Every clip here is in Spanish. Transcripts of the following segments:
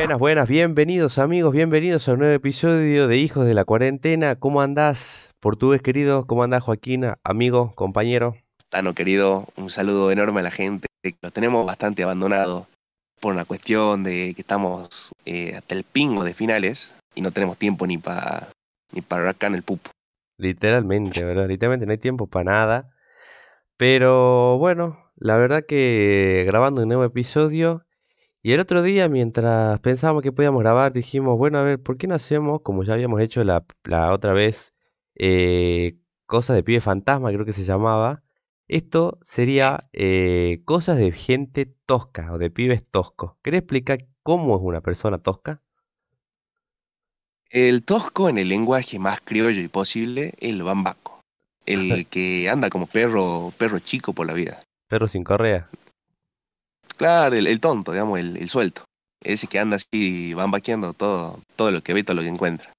Buenas, buenas, bienvenidos amigos, bienvenidos a un nuevo episodio de Hijos de la Cuarentena. ¿Cómo andás, portugués querido? ¿Cómo andás, Joaquín, amigo, compañero? Tano querido, un saludo enorme a la gente. Los tenemos bastante abandonados por una cuestión de que estamos eh, hasta el pingo de finales y no tenemos tiempo ni para ni para acá en el pupo. Literalmente, ¿verdad? Literalmente no hay tiempo para nada. Pero bueno, la verdad que grabando un nuevo episodio y el otro día, mientras pensábamos que podíamos grabar, dijimos, bueno, a ver, ¿por qué no hacemos, como ya habíamos hecho la, la otra vez, eh, cosas de pibe fantasma, creo que se llamaba? Esto sería eh, cosas de gente tosca o de pibes toscos. ¿Querés explicar cómo es una persona tosca? El tosco en el lenguaje más criollo y posible, el bambaco. El que anda como perro, perro chico por la vida. Perro sin correa. Claro, el, tonto, digamos, el, suelto. Ese que anda así bambaqueando todo, todo lo que ve, todo lo que encuentra.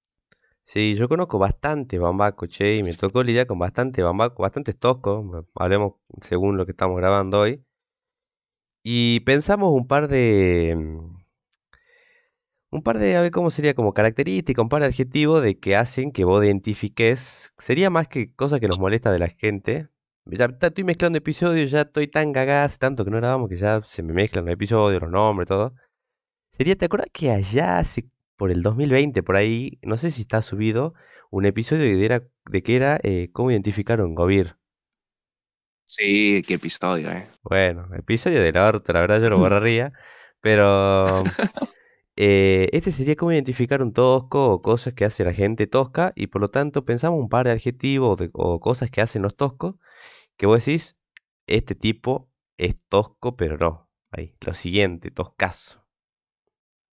Sí, yo conozco bastante bambaco, che, y me tocó lidiar con bastante bambaco, bastante tosco, hablemos según lo que estamos grabando hoy. Y pensamos un par de... Mm, un par de, a ver cómo sería, como características, un par de adjetivos de que hacen que vos identifiques. Sería más que cosa que nos molesta de la gente, ya estoy mezclando episodios, ya estoy tan cagada tanto que no grabamos que ya se me mezclan los episodios, los nombres, todo. Sería, ¿te acuerdas que allá, hace, por el 2020, por ahí, no sé si está subido, un episodio de, era, de que era eh, cómo identificar un Govir? Sí, qué episodio, eh. Bueno, episodio de la la verdad yo lo borraría, pero eh, este sería cómo identificar un tosco o cosas que hace la gente tosca y por lo tanto pensamos un par de adjetivos o cosas que hacen los toscos que vos decís, este tipo es tosco, pero no. Ahí, lo siguiente, toscazo.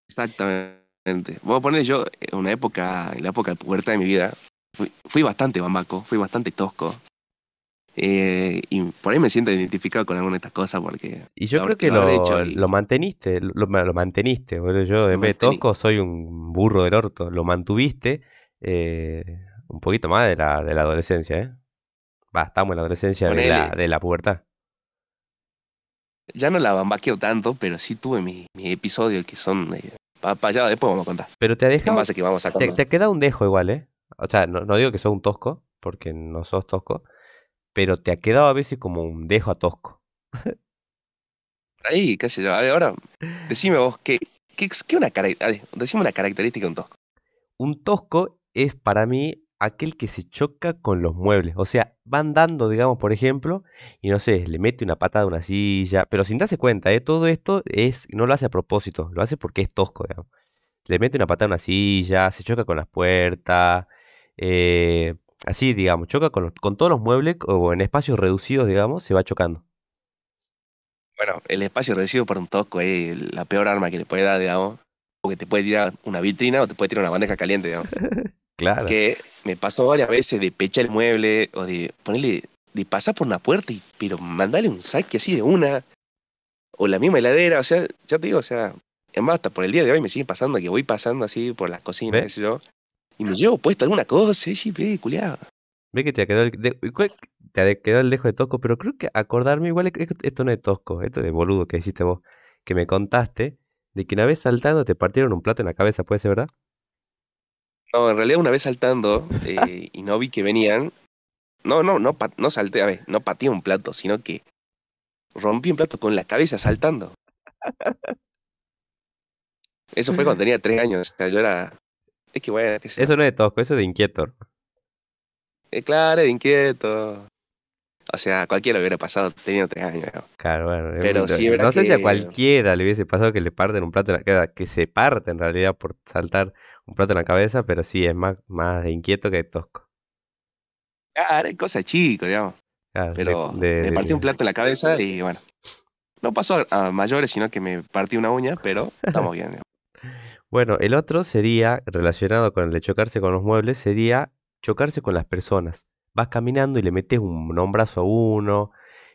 Exactamente. Voy a poner yo en una época, en la época de pubertad de mi vida, fui, bastante bambaco, fui bastante tosco. Eh, y por ahí me siento identificado con alguna de estas cosas porque... Y yo creo que lo, lo, manteniste, lo, lo manteniste. Yo en vez de tosco soy un burro del orto. Lo mantuviste eh, un poquito más de la, de la adolescencia, ¿eh? Va, estamos en la adolescencia de la, de la, pubertad. Ya no la bambaqueo tanto, pero sí tuve mi, mi episodio que son. Eh, para allá después vamos a contar. Pero te ha dejado. Que vamos a te, te, queda un dejo igual, ¿eh? O sea, no, no digo que sos un tosco, porque no sos tosco, pero te ha quedado a veces como un dejo a tosco. Ahí, qué sé yo. A ver, ahora, decime vos, ¿qué, qué, qué una, decime una característica de un tosco? Un tosco es para mí aquel que se choca con los muebles. O sea, va andando, digamos, por ejemplo, y no sé, le mete una patada a una silla, pero sin darse cuenta, ¿eh? todo esto es, no lo hace a propósito, lo hace porque es tosco, digamos. Le mete una patada a una silla, se choca con las puertas, eh, así, digamos, choca con, con todos los muebles o en espacios reducidos, digamos, se va chocando. Bueno, el espacio reducido para un tosco es la peor arma que le puede dar, digamos, porque te puede tirar una vitrina o te puede tirar una bandeja caliente, digamos. Claro. Que me pasó varias veces de pechar el mueble o de ponerle, de pasar por una puerta y, pero mandarle un saque así de una. O la misma heladera, o sea, ya te digo, o sea, es más, hasta por el día de hoy me sigue pasando que voy pasando así por las cocinas, qué sé yo, y me llevo puesto alguna cosa, y sí, ve, culiado. Ve que te quedó el, te quedó el dejo de tosco, pero creo que acordarme igual, esto no es tosco, esto es de boludo que hiciste vos, que me contaste de que una vez saltando te partieron un plato en la cabeza, ¿puede ser verdad? No, en realidad una vez saltando eh, y no vi que venían. No, no, no, no salté, a ver, no pateé un plato, sino que rompí un plato con la cabeza saltando. Eso fue cuando tenía tres años, o sea, yo era... Es que bueno, Eso no es de tosco, eso es de inquieto. Eh, claro, de inquieto. O sea, cualquiera hubiera pasado teniendo tres años. Claro, bueno. Pero sí, no sé si a cualquiera le hubiese pasado que le parten un plato en la cabeza, que se parte en realidad por saltar un plato en la cabeza, pero sí, es más, más inquieto que tosco. Claro, es cosa chico, digamos. pero me partí un plato en la cabeza y bueno. No pasó a mayores, sino que me partí una uña, pero estamos bien. Bueno, el otro sería, relacionado con el de chocarse con los muebles, sería chocarse con las personas. Vas caminando y le metes un hombrazo a uno,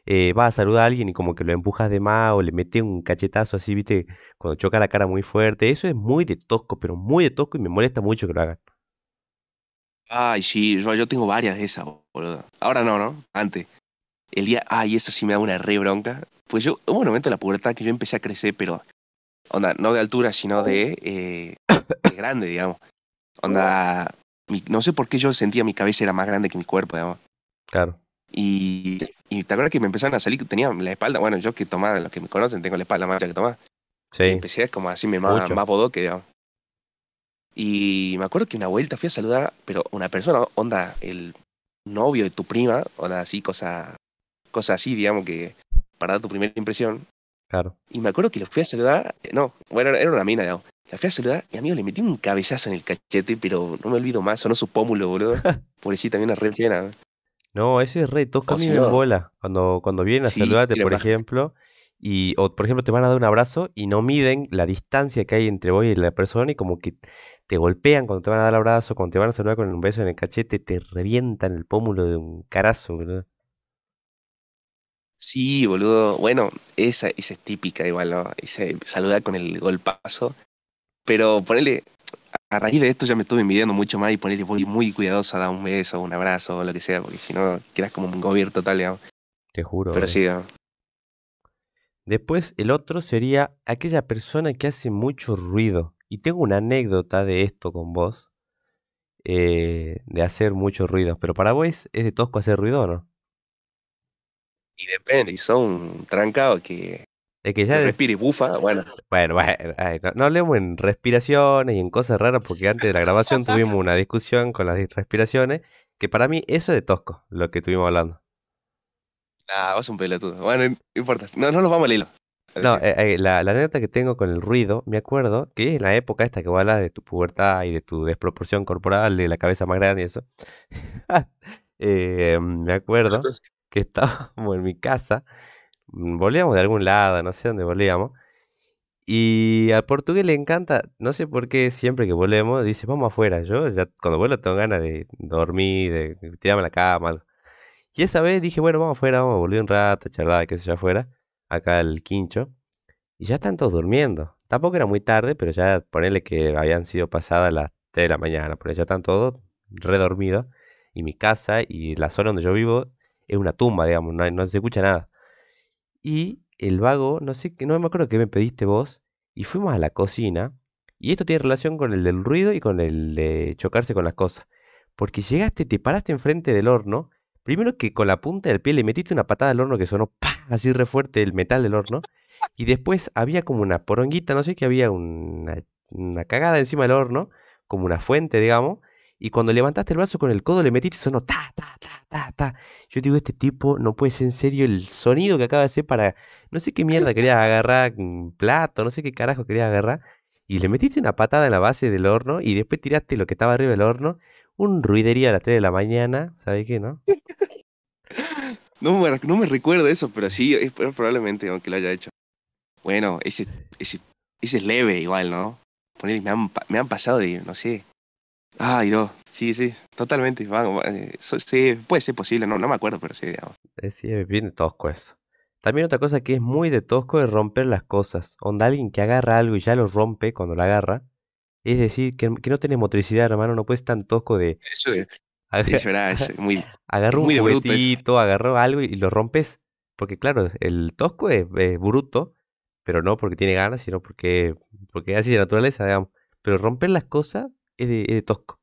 eh, vas a saludar a alguien y como que lo empujas de más o le metes un cachetazo así, viste, cuando choca la cara muy fuerte. Eso es muy de tosco, pero muy de tosco y me molesta mucho que lo hagan. Ay, sí, yo, tengo varias de esas, boludo. Ahora no, ¿no? Antes. El día, ay, eso sí me da una re bronca. Pues yo, hubo un momento en la pubertad que yo empecé a crecer, pero onda, no de altura, sino de, eh, de grande, digamos. Onda, mi- no sé por qué yo sentía mi cabeza era más grande que mi cuerpo, digamos. Claro. Y, y te acuerdas que me empezaron a salir, tenía la espalda, bueno, yo que tomaba, los que me conocen, tengo la espalda más que tomaba. Y Sí. empecé como así me más, más bodoque, digamos. Y me acuerdo que una vuelta fui a saludar, pero una persona, onda, el novio de tu prima, onda así, cosa, cosa así, digamos, que para dar tu primera impresión. Claro. Y me acuerdo que lo fui a saludar, eh, no, bueno, era una mina, digamos. La fui a saludar y amigo le metí un cabezazo en el cachete, pero no me olvido más, sonó su pómulo, boludo. Pobrecita, una re pena. No, ese es re tosco. A mí me embola cuando, cuando vienen a Sí, saludarte, por ejemplo, y, o por ejemplo te van a dar un abrazo y no miden la distancia que hay entre vos y la persona y como que te golpean cuando te van a dar el abrazo, cuando te van a saludar con un beso en el cachete, te revientan el pómulo de un carazo, boludo. Sí, boludo. Bueno, esa, esa es típica igual, ¿no? Ese saludar con el golpazo. Pero ponele, a raíz de esto ya me estuve envidiando mucho más y ponerle voy muy cuidadoso a dar un beso, un abrazo, o lo que sea, porque si no quedas como un gobierno total, digamos. Te juro. Pero boludo. sí, digamos. Después el otro sería aquella persona que hace mucho ruido. Y tengo una anécdota de esto con vos, eh, de hacer mucho ruido. Pero para vos es de tosco hacer ruido no? Y depende, y son trancados que, Es que ya respira y bufa, bueno. Bueno, bueno, ay, no, no hablemos en respiraciones y en cosas raras porque antes de la grabación tuvimos una discusión con las respiraciones que para mí eso es de tosco, lo que estuvimos hablando. Ah, vos un pelotudo. Bueno, no importa. No, no nos vamos al hilo. No, eh, eh, la, la anécdota que tengo con el ruido, me acuerdo que en la época esta que vos hablas de tu pubertad y de tu desproporción corporal, de la cabeza más grande y eso, eh, me acuerdo que estábamos en mi casa, mm, volvíamos de algún lado, no sé dónde volvíamos, y al portugués le encanta, no sé por qué siempre que volvemos, dice, vamos afuera. Yo ya cuando vuelo tengo ganas de dormir, de tirarme a la cama. Y esa vez dije, bueno, vamos afuera, vamos a volver un rato, charlar, qué sé yo, afuera, acá al quincho. Y ya están todos durmiendo. Tampoco era muy tarde, pero ya ponerle que habían sido pasadas las 3 de la mañana, pero ya están todos redormidos. Y mi casa y la zona donde yo vivo es una tumba, digamos, no, no se escucha nada. Y el vago, no sé, qué- no me acuerdo qué me pediste vos, y fuimos a la cocina. Y esto tiene relación con el del ruido y con el de chocarse con las cosas. Porque llegaste, te paraste enfrente del horno. Primero que con la punta del pie le metiste una patada al horno que sonó así re fuerte el metal del horno. Y después había como una poronguita, no sé, que había una, una cagada encima del horno, como una fuente, digamos. Y cuando levantaste el brazo con el codo le metiste sonó ta, ta, ta, ta, ta. Yo digo, este tipo no puede ser en serio el sonido que acaba de hacer para... No sé qué mierda quería agarrar, plato, no sé qué carajo quería agarrar. Y le metiste una patada en la base del horno y después tiraste lo que estaba arriba del horno. Un ruidería a las 3 de la mañana, ¿sabes qué, no? No me, no me recuerdo eso, pero sí, probablemente aunque lo haya hecho. Bueno, ese, ese, ese es leve igual, ¿no? Poner, me, han, me han pasado de, no sé. Ay, no, sí, sí, totalmente. van, eh, so- sí, puede ser posible, no, no me acuerdo, pero sí, digamos. Es, sí, es bien de tosco eso. También otra cosa que es muy de tosco es romper las cosas. Onda alguien que agarra algo y ya lo rompe cuando lo agarra. Es decir, que, que no tenés motricidad, hermano, no puedes tan tosco de... Eso es, aga- es verdad, es muy, agarró un muy eso. juguetito, agarró algo y, y lo rompes. Porque claro, el tosco es, es bruto, pero no porque tiene ganas, sino porque, porque es así de naturaleza, digamos. Pero romper las cosas es de, es de tosco.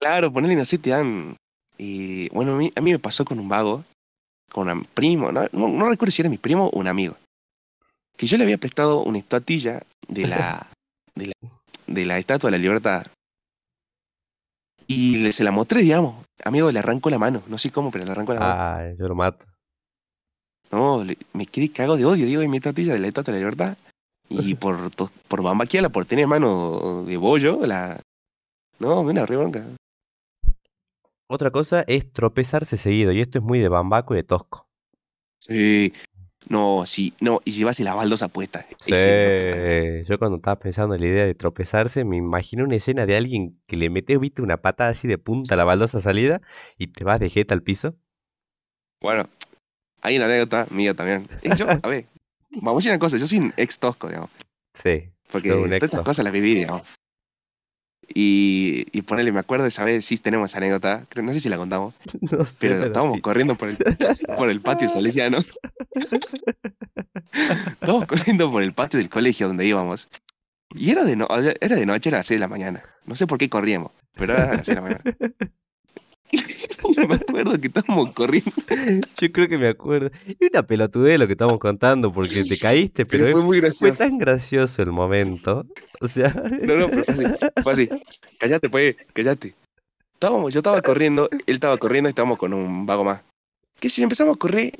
Claro, ponerle, no sé, te dan. eh, bueno, a mí, a mí me pasó con un vago, con un primo, no, no, no recuerdo si era mi primo o un amigo. Que yo le había prestado una estatuilla de la, de la, de la Estatua de la Libertad. Y le, se la mostré, digamos. Amigo, le arrancó la mano. No sé cómo, pero le arrancó la mano. Ay, yo lo mato. No, le- me quedé cago de odio, digo, en mi estatuilla de la Estatua de la Libertad. Y por, por bambaquearla, por tener mano de bollo, la. No, una re bronca. Otra cosa es tropezarse seguido, y esto es muy de bambaco y de tosco. Sí. No, sí, no, y llevase la baldosa puesta. Sí, yo cuando estaba pensando en la idea de tropezarse, me imaginé una escena de alguien que le mete, viste, una patada así de punta a la baldosa salida y te vas de jeta al piso. Bueno, hay una anécdota mía también. Yo, a ver, vamos a decir una cosa, yo soy un ex tosco, digamos. Sí, Porque todas estas cosas las viví, digamos. Y, y ponerle, me acuerdo esa vez, sí tenemos esa anécdota, creo, no sé si la contamos, No sé, pero pero estábamos sí. corriendo por el, por el patio salesiano. estábamos corriendo por el patio del colegio donde íbamos. Y era de, no, era de noche, era las 6 de la mañana. No sé por qué corríamos, pero era a las 6 de la mañana. Me acuerdo que estábamos corriendo, Yo creo que me acuerdo. Y una pelotudez lo que estamos contando porque te caíste, pero, pero fue muy fue gracioso. tan gracioso el momento. O sea, No, no, pero fue así. Fue así. Cállate, pues, cállate. Estábamos, yo estaba corriendo, él estaba corriendo y estábamos con un vago más. Que si empezamos a correr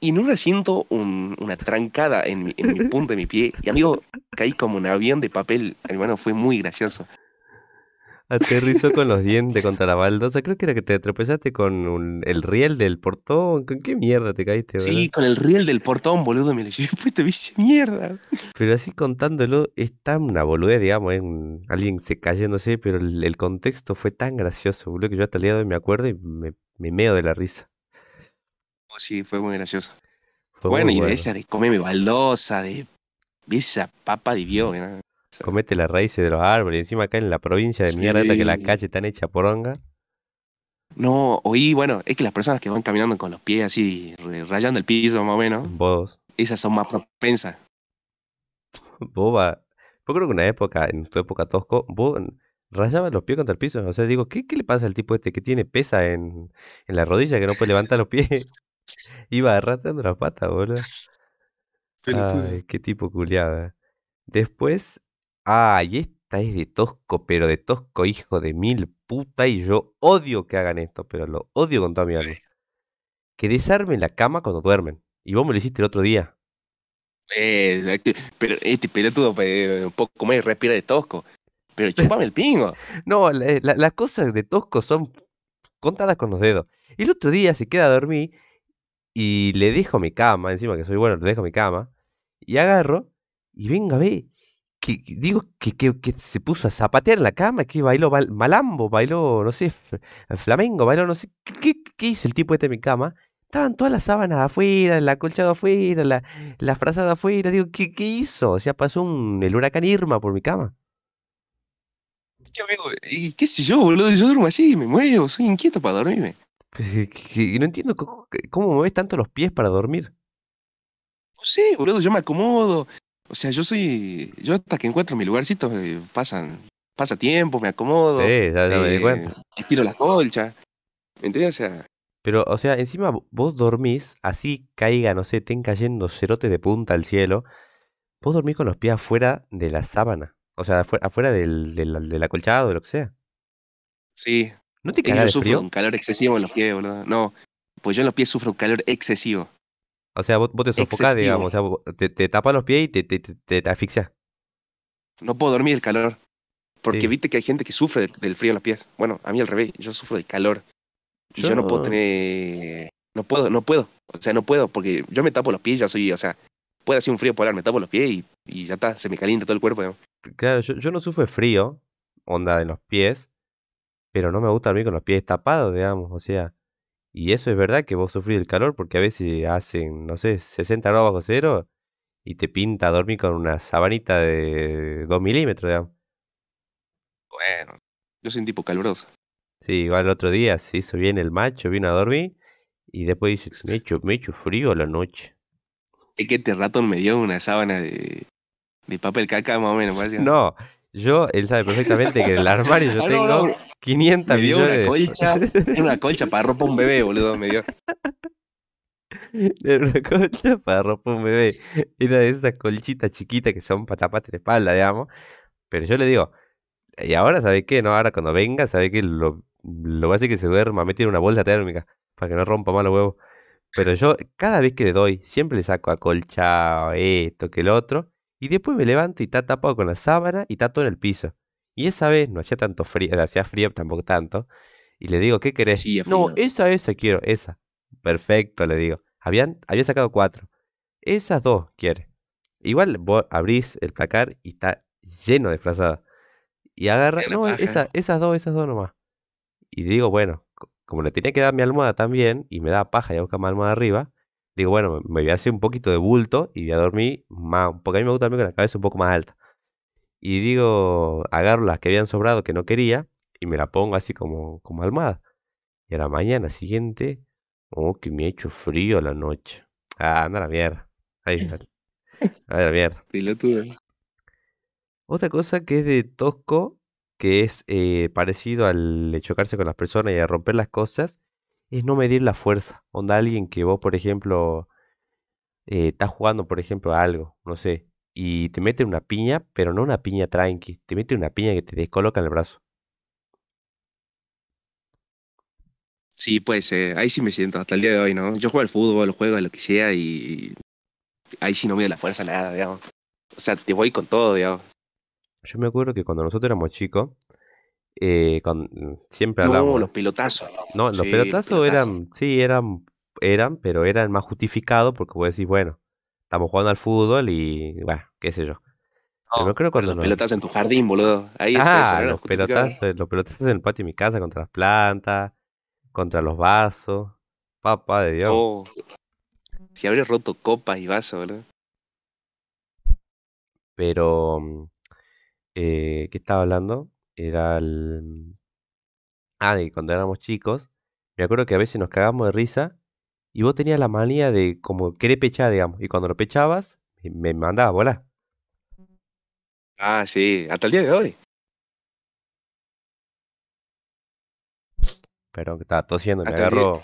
y en un siento un- una trancada en mi, en mi punta de mi pie. Y amigo, caí como un avión de papel. Hermano, fue muy gracioso. Aterrizó con los dientes contra la baldosa. Creo que era que te tropezaste con un- el riel del portón. ¿Con qué mierda te caíste, boludo? Sí, con el riel del portón, boludo, me lo llevé puesto, hice mierda. Pero así contándolo, es tan una boludez, digamos, es un- alguien se cayéndose, pero el, el contexto fue tan gracioso, boludo, que yo hasta el día de hoy me acuerdo y me, me meo de la risa. Oh, sí, fue muy gracioso. Fue bueno, muy y de esa de comerme baldosa, de, esa papa de Dios, ¿no? Comete las raíces de los árboles. Encima acá en la provincia de mierda que las calles están hechas poronga. No, oí, bueno, es que las personas que van caminando con los pies así, rayando el piso más o menos, Vos, esas son más propensas. vos va. Yo creo que una época, en tu época tosco, vos rayabas los pies contra el piso. O sea, digo, ¿qué, qué le pasa al tipo este que tiene pesa en, en la rodilla que no puede levantar los pies? Iba arrastrando las patas, boludo. Ay, qué tipo culiada. Después, ay, esta es de tosco, pero de tosco hijo de mil puta. Y yo odio que hagan esto, pero lo odio con toda mi alma. Que desarmen la cama cuando duermen. Y vos me lo hiciste el otro día. Eh, pero este pelotudo eh, un poco más respira de tosco. Pero chupame el pingo. No, la- la- las cosas de tosco son contadas con los dedos. El otro día se queda a dormir y le dejo mi cama, encima que soy bueno, le dejo mi cama. Y agarro y venga, ve. Que, digo que, que, que se puso a zapatear la cama, que bailó mal- malambo, bailó, no sé, f- flamengo, bailó, no sé. ¿Qué, qué, qué hizo el tipo este en mi cama? Estaban todas las sábanas afuera, el acolchado afuera, la, la frazada afuera. Digo, ¿qué, qué hizo? O sea, pasó un, el huracán Irma por mi cama. Che, amigo, y qué sé yo, boludo, yo duermo así, me muevo, soy inquieto para dormirme. Pues, que- que no entiendo co- cómo mueves tanto los pies para dormir. No sé, boludo, yo me acomodo. O sea, yo soy. Yo hasta que encuentro mi lugarcito, eh, pasan, pasa tiempo, me acomodo. Sí, ya, ya me di eh, cuenta. Estiro la colcha. ¿Me entiendes? O sea, Pero, o sea, encima vo- vos dormís, así caiga, no sé, estén cayendo cerotes de punta al cielo. Vos dormís con los pies afuera de la sábana. O sea, afuera, afuera del, del, del acolchado, de lo que sea. sí. ¿No te cagás de sufro frío? un calor excesivo en los pies, boludo. No, pues yo en los pies sufro un calor excesivo. O sea, vos, vos te sofocás, digamos. O sea, te, te tapas los pies y te, te, te, te- asfixias. No puedo dormir el calor. Porque Sí. viste que hay gente que sufre del, del frío en los pies. Bueno, a mí al revés, yo sufro de calor. Y yo, no puedo tener. No puedo, no puedo. O sea, no puedo, porque yo me tapo los pies, ya soy, o sea, puede hacer un frío polar, me tapo los pies y, y ya está, se me calienta todo el cuerpo. digamos. Claro, yo, yo no sufro de frío, onda en los pies, pero no me gusta dormir con los pies tapados, digamos, o sea, y eso es verdad que vos sufrís el calor porque a veces hacen, no sé, 60 grados bajo cero y te pinta dormir con una sabanita de 2 milímetros, digamos. Bueno, yo soy un tipo caluroso. Sí, igual el otro día se hizo bien el macho, vino a dormir y después dice, me he hecho, me he hecho frío a la noche. Es que este ratón me dio una sábana de, de papel caca más o menos, parece. No, yo, él sabe perfectamente que en el armario yo Ah, tengo no, 500 me dio millones una colcha, era una colcha para ropa un bebé, boludo, me dio. Era una colcha para ropa un bebé. Era de esas colchitas chiquitas que son para taparte la espalda, digamos. Pero yo le digo, y ahora, ¿sabe qué? No, ahora cuando venga, ¿sabe qué? Lo, lo va a hacer que se duerma, mete en una bolsa térmica para que no rompa más los huevos. Pero yo, cada vez que le doy, siempre le saco acolchado, esto, que el otro. Y después me levanto y está tapado con la sábana y está todo en el piso. Y esa vez no hacía tanto frío, hacía frío tampoco tanto. Y le digo, ¿qué querés? Sí, no, esa, esa quiero, esa. Perfecto, le digo. Habían, había sacado cuatro. Esas dos quiere. Igual vos abrís el placar y está lleno de frazadas. Y agarra, no, esa- esas dos, esas dos nomás. Y digo, bueno, co- como le tenía que dar mi almohada también, y me da paja y a buscar más almohada arriba, digo, bueno, me voy a hacer un poquito de bulto y voy a dormir más, porque a mí me gusta dormir con la cabeza un poco más alta. y digo, agarro las que habían sobrado que no quería y me la pongo así como, como almohada. Y a la mañana siguiente, oh, que me ha hecho frío la noche. Ah, anda a la mierda. Ahí, anda a la mierda. Pilotudo. Otra cosa que es de tosco, que es eh, parecido al chocarse con las personas y a romper las cosas, es no medir la fuerza. Onda alguien que vos, por ejemplo, eh, estás jugando, por ejemplo, a algo, no sé, y te mete una piña, pero no una piña tranqui, te mete una piña que te descoloca en el brazo. Sí, pues eh, ahí sí me siento hasta el día de hoy, ¿no? Yo juego al fútbol, juego a lo que sea y ahí sí no me da la fuerza nada, digamos. O sea, te voy con todo, digamos. Yo me acuerdo que cuando nosotros éramos chicos, eh, con- siempre No, hablábamos. los pelotazos. No, los Sí, pelotazos pelotazo. eran, sí, eran, eran, pero eran más justificados porque vos decís, bueno, estamos jugando al fútbol y, bueno, qué sé yo. No, pero cuando los nos... pelotazos en tu jardín, boludo. Ahí es eso, Ah, no era los pelotazos, los pelotazos en el patio de mi casa contra las plantas, contra los vasos, papá de Dios. Oh, si habría roto copas y vasos, boludo. Pero, mm, eh, ¿qué estaba hablando? Era el... Ah, de cuando éramos chicos, me acuerdo que a veces nos cagamos de risa y vos tenías la manía de como querer pechar, digamos, y cuando lo pechabas, me me mandaba a volar. Ah, sí, hasta el día de hoy. Perdón, que estaba tosiendo, me agarró,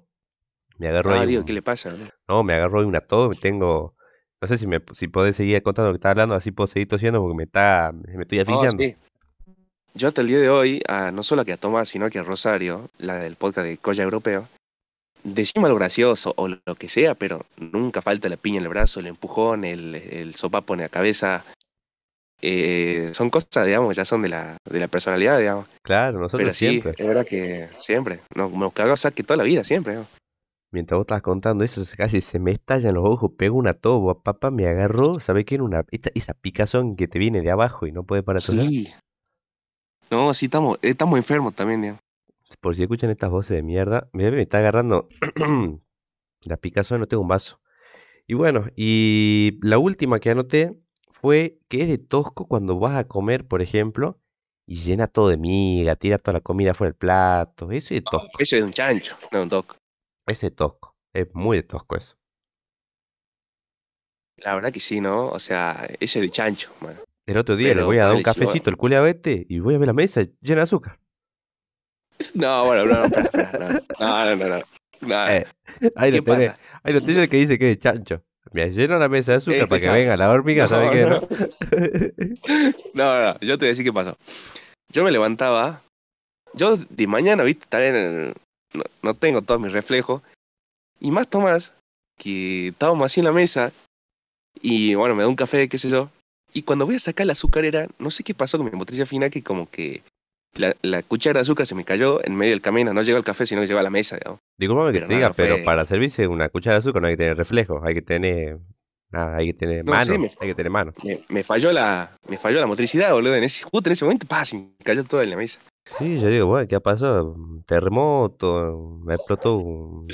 me agarró Ah, ahí digo, un- ¿qué le pasa? No, me agarró ahí una tos, tengo... No sé si me si podés seguir contando lo que estaba hablando, así puedo seguir tosiendo porque me está, me estoy asfixiando. sí. Yo hasta el día de hoy, a, no solo que a Tomás, sino que a Rosario, la del podcast de Colla Europeo, decimos algo gracioso o lo que sea, pero nunca falta la piña en el brazo, el empujón, el, el sopapo en la cabeza. Eh, son cosas, digamos, ya son de la, de la personalidad, digamos. Claro, nosotros Pero sí, siempre. es verdad que siempre. Nos, nos cagamos saque toda la vida, siempre. ¿no? Mientras vos estabas contando eso, casi se me estallan los ojos, pego una toba, papá me agarró, ¿sabés qué era una esa, esa picazón que te viene de abajo y no puedes parar? Sí. No, sí, estamos, estamos enfermos también, digamos. Por si escuchan estas voces de mierda, me, me está agarrando la picazón, no tengo un vaso. Y bueno, y la última que anoté fue que es de tosco cuando vas a comer, por ejemplo, y llena todo de miga, tira toda la comida fuera del plato. Eso es de tosco, Eso es un chancho, no un toc. ese es tosco, es muy de tosco eso. La verdad que sí, ¿no? O sea, ese es de chancho, man. El otro día le voy a dar un vos- cafecito al culiao este y voy a ver la mesa llena de azúcar. No, bueno, no, no, espera, espera, no, no, no, no, no. Eh, ahí ¿Qué lo tenés, ahí lo tenés el que dice que es chancho. Me lleno la mesa de azúcar Este para que venga la hormiga, No, ¿sabes qué? no. no? No, no, yo te voy a decir qué pasó. Yo me levantaba, yo de mañana, viste, también eh, no, no tengo todos mis reflejos. Y más Tomás, que estábamos así en la mesa, y bueno, me da un café, qué sé yo. Y cuando voy a sacar la azucarera, no sé qué pasó con mi botella fina, que como que la, la cuchara de azúcar se me cayó en medio del camino, no llegó al café, sino que llegó a la mesa, digamos. Disculpame que te no, diga, no pero fue- para servirse una cuchara de azúcar no hay que tener reflejo, hay que tener. Nada, hay que tener No, mano, sí, me- hay que tener mano. Me, me falló la, me falló la motricidad, boludo. En ese, justo en ese momento, pa, se me cayó todo en la mesa. Sí, yo digo, bueno, ¿qué pasó? Un terremoto, me explotó un-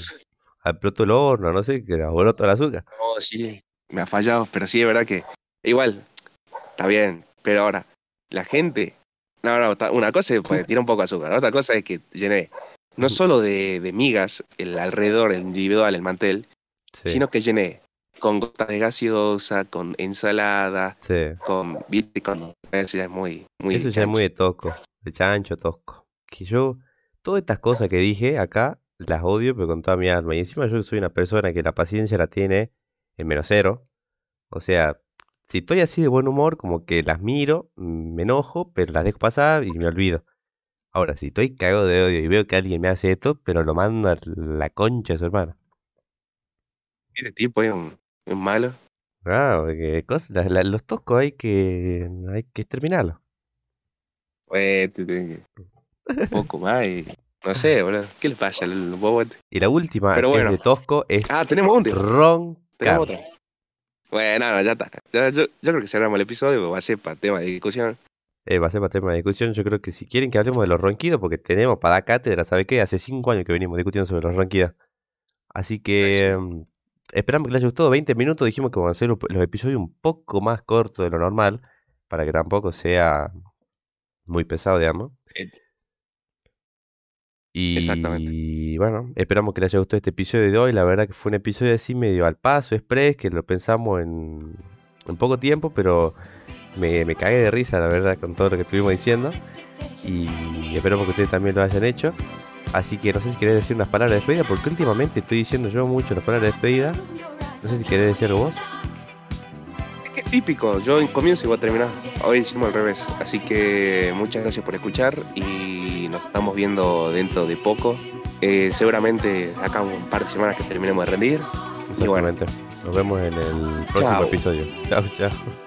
explotó el horno, no sé, que voló todo el azúcar. No, sí, me ha fallado, pero sí, es verdad que igual, está bien, pero ahora, la gente, no, no, una cosa es pues, tirar un poco de azúcar, otra cosa es que llené no solo de, de migas el alrededor, el individual, el mantel, Sí, sino que llené con gotas de gaseosa, con ensalada, sí. con, con, eso ya es muy, muy Eso ya es muy de tosco, de chancho tosco. Que yo, todas estas cosas que dije acá, las odio, pero con toda mi alma. Y encima yo soy una persona que la paciencia la tiene en menos cero. O sea, si estoy así de buen humor, como que las miro, mm, me enojo, pero las dejo pasar y me olvido. Ahora, si estoy cagado de odio y veo que alguien me hace esto, pero lo mando a la concha de su hermana. Este tipo es un, un malo. Ah, porque cosas, la- la- los toscos hay que, hay que exterminarlos. Pues, un poco más y, no sé, boludo, ¿qué le pasa al bobo este? Y la última Pero es de tosco es Ah, tenemos un roncar. Tenemos otra. Bueno, no, ya está. Ya- yo, yo creo que cerramos el episodio, va a ser para tema de discusión. Eh, va a ser para tema de discusión. Yo creo que si quieren que hablemos de los ronquidos, porque tenemos para dar cátedra, ¿sabe qué? Hace cinco años que venimos discutiendo sobre los ronquidos. Así que mm, esperamos que les haya gustado. 20 minutos. Dijimos que vamos a hacer los los episodios un poco más cortos de lo normal. para que tampoco sea muy pesado, digamos. Eh, Exactamente. Y bueno, esperamos que les haya gustado este episodio de hoy. La verdad que fue un episodio así medio al paso, express, que lo pensamos en, poco tiempo, pero me, me cagué de risa, la verdad, con todo lo que estuvimos diciendo. Y esperamos que ustedes también lo hayan hecho. Así que no sé si querés decir unas palabras de despedida, porque últimamente estoy diciendo yo mucho las palabras de despedida. No sé si querés decir vos. Típico, yo en comienzo y voy a terminar. Hoy hicimos al revés. Así que muchas gracias por escuchar y nos estamos viendo dentro de poco. Eh, seguramente acá un par de semanas que terminemos de rendir. Exactamente. Nos vemos en el próximo Chao. episodio. Chao, chao.